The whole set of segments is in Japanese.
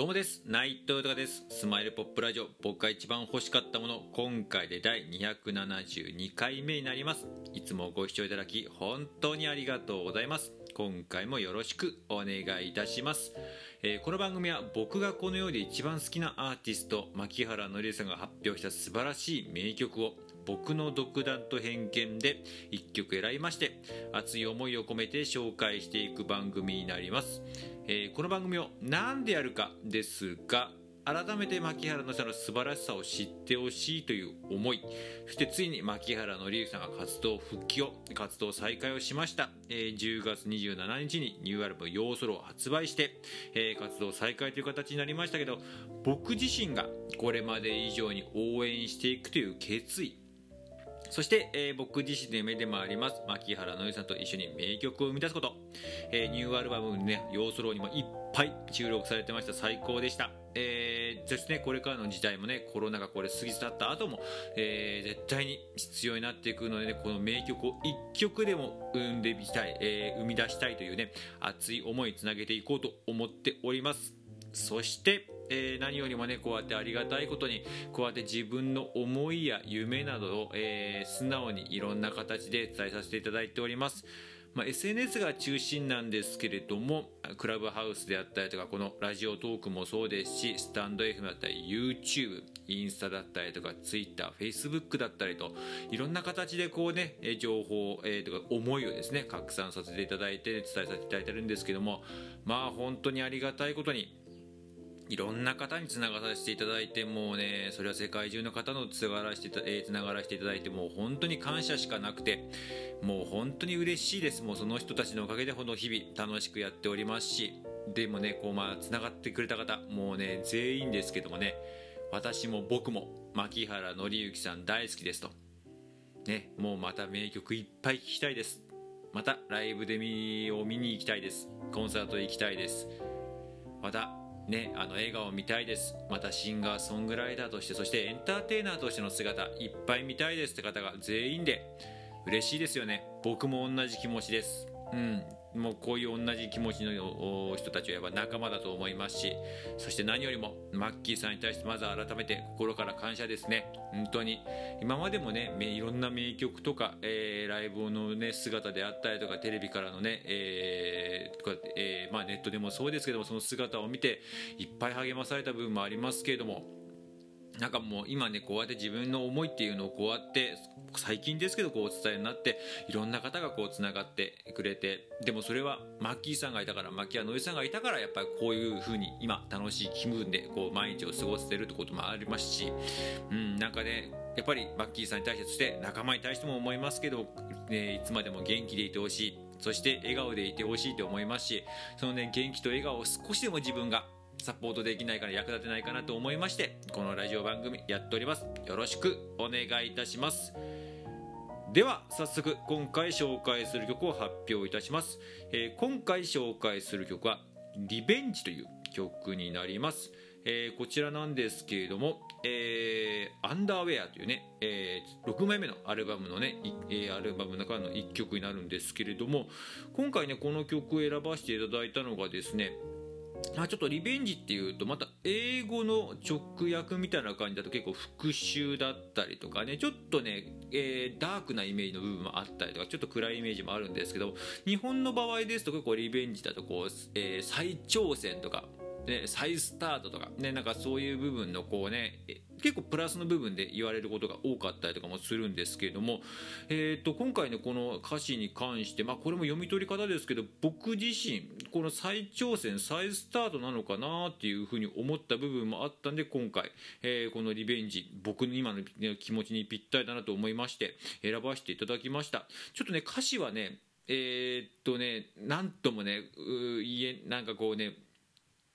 どうもです。内藤豊です。スマイルポップラジオ。僕が一番欲しかったもの。今回で第272回目になります。いつもご視聴いただき本当にありがとうございます。今回もよろしくお願いいたします、えー、この番組は僕がこの世で一番好きなアーティスト牧原紀之さんが発表した素晴らしい名曲を僕の独断と偏見で1曲選びまして熱い思いを込めて紹介していく番組になります、えー、この番組を何でやるかですが改めて牧原のの素晴らしさを知ってほしいという思いそしてついに牧原紀之さんが活動復帰を活動再開をしました、えー、10月27日にニューアルバム「ヨーソロ」を発売して、えー、活動再開という形になりましたけど僕自身がこれまで以上に応援していくという決意そして、えー、僕自身の夢でもあります牧原のりさんと一緒に名曲を生み出すこと、えー、ニューアルバムね「要素ロー」にもいっぱい収録されてました。最高でした、えー、そしてねこれからの時代もねコロナがこれ過ぎ去った後も、えー、絶対に必要になっていくので、ね、この名曲を1曲でも生んでみたい、えー、生み出したいというね熱い思いつなげていこうと思っております。そしてえー、何よりもねこうやってありがたいことにこうやって自分の思いや夢などを、えー、素直にいろんな形で伝えさせていただいております。まあ、SNS が中心なんですけれどもクラブハウスであったりとかこのラジオトークもそうですしスタンド FM だったり YouTube インスタだったりとか TwitterFacebook だったりといろんな形でこうね情報、えー、とか思いをですね拡散させていただいて伝えさせていただいてるんですけどもまあ本当にありがたいことにいろんな方につながらせていただいてもうねそれは世界中の方のつながらせて,、えー、つながらせていただいてもう本当に感謝しかなくてもう本当に嬉しいです。もうその人たちのおかげでこの日々楽しくやっておりますしでもねこうまあつながってくれた方もうね全員ですけどもね私も僕も牧原紀之さん大好きですと。ねもうまた名曲いっぱい聴きたいです。またライブで見を見に行きたいです。コンサート行きたいです。またね、あの笑顔見たいです。またシンガーソングライターとしてそしてエンターテイナーとしての姿いっぱい見たいですって方が全員で嬉しいですよね。僕も同じ気持ちです。うん。もうこういう同じ気持ちの人たちはやっぱ仲間だと思いますしそして何よりもマッキーさんに対してまず改めて心から感謝ですね。本当に。今までもねいろんな名曲とか、えー、ライブの、ね、姿であったりとかテレビからのね、えー、とか、えー、まあ、ネットでもそうですけどもその姿を見ていっぱい励まされた部分もありますけれどもなんかもう今ねこうやって自分の思いっていうのをこうやって最近ですけどこうお伝えになっていろんな方がこうつながってくれてでもそれはマッキーさんがいたからマッキーノイさんがいたからやっぱりこういう風に今楽しい気分でこう毎日を過ごせてるってこともありますしうんなんかねやっぱりマッキーさんに対してそして仲間に対しても思いますけど、ね、いつまでも元気でいてほしいそして笑顔でいてほしいと思いますしそのね元気と笑顔を少しでも自分がサポートできないから役立てないかなと思いましてこのラジオ番組やっております。よろしくお願いいたします。では早速今回紹介する曲を発表いたします、えー、今回紹介する曲は「リベンジ」という曲になります、えー、こちらなんですけれども「えー、アンダーウェア」というね、えー、6枚目のアルバムのね、えアルバムの中の1曲になるんですけれども今回ねこの曲を選ばせていただいたのがですねあ、ちょっとリベンジっていうとまた英語の直訳みたいな感じだと結構復讐だったりとかねちょっとね、えー、ダークなイメージの部分もあったりとかちょっと暗いイメージもあるんですけど日本の場合ですと結構リベンジだとこう、えー、再挑戦とかね、再スタートとか、ね、なんかそういう部分のこうね結構プラスの部分で言われることが多かったりとかもするんですけれども、えー、と今回のこの歌詞に関して、まあ、これも読み取り方ですけど僕自身この再挑戦再スタートなのかなっていうふうに思った部分もあったんで今回、えー、このリベンジ僕の今の気持ちにぴったりだなと思いまして選ばせていただきました。ちょっとね歌詞はねえー、っとねなんともね言えなんかこうね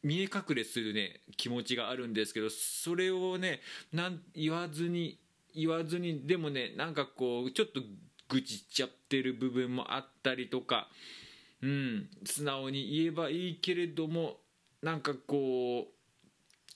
見え隠れするね気持ちがあるんですけどそれをねなん言わずに言わずにでもねなんかこうちょっと愚痴っちゃってる部分もあったりとかうん素直に言えばいいけれどもなんかこ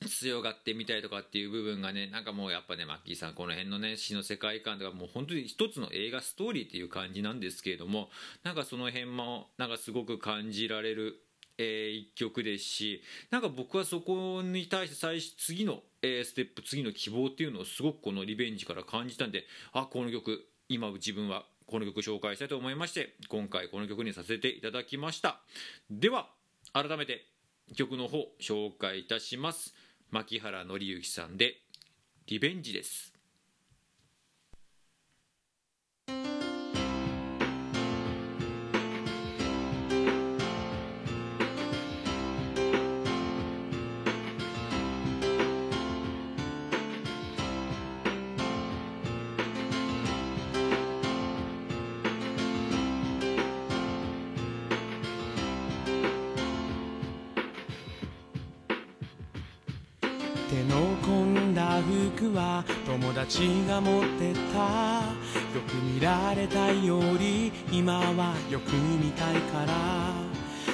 う強がってみたいとかっていう部分がねなんかもうやっぱねマッキーさんこの辺のね詩の世界観とかもう本当に一つの映画ストーリーっていう感じなんですけれどもなんかその辺もなんかすごく感じられるえー、一曲ですしなんか僕はそこに対して最次の、えー、ステップ次の希望っていうのをすごくこのリベンジから感じたんであこの曲今自分はこの曲紹介したいと思いまして今回この曲にさせていただきました。では改めて曲の方紹介いたします。牧原紀之さんで「リベンジ」です。僕は友達が持ってた。よく見られたいより今はよく見たいから。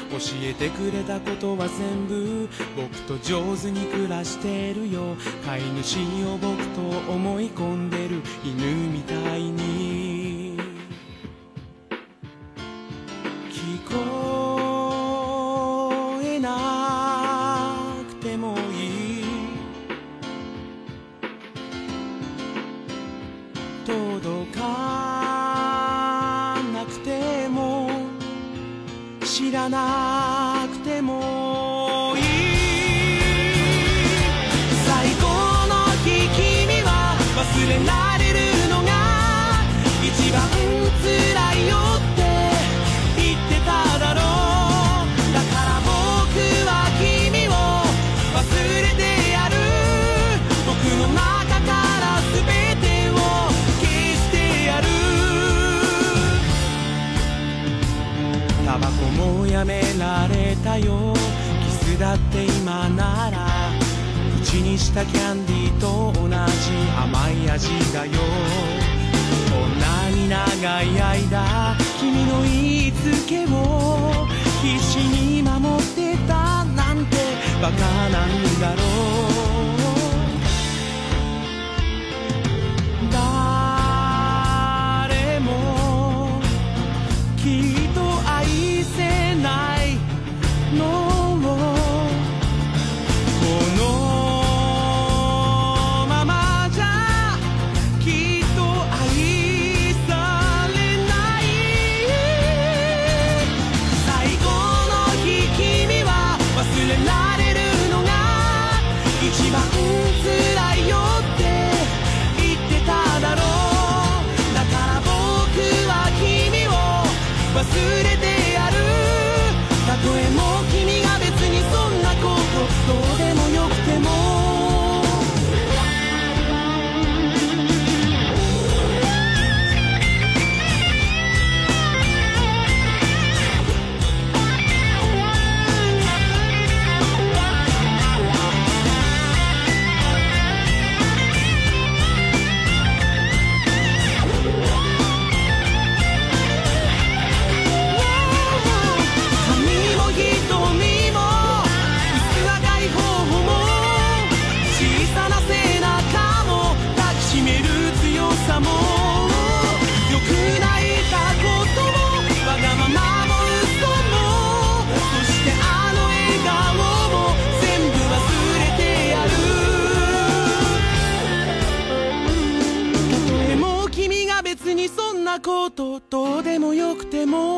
教えてくれたことは全部僕と上手に暮らしてるよ。飼い主を僕と思い込んでる犬みたい知らなくてもいい。最高の日君は忘れない。だって今なら口にしたキャンディーと同じ甘い味だよ。こんなに長い間君の言いつけを必死に守ってたなんてバカなんだろう。も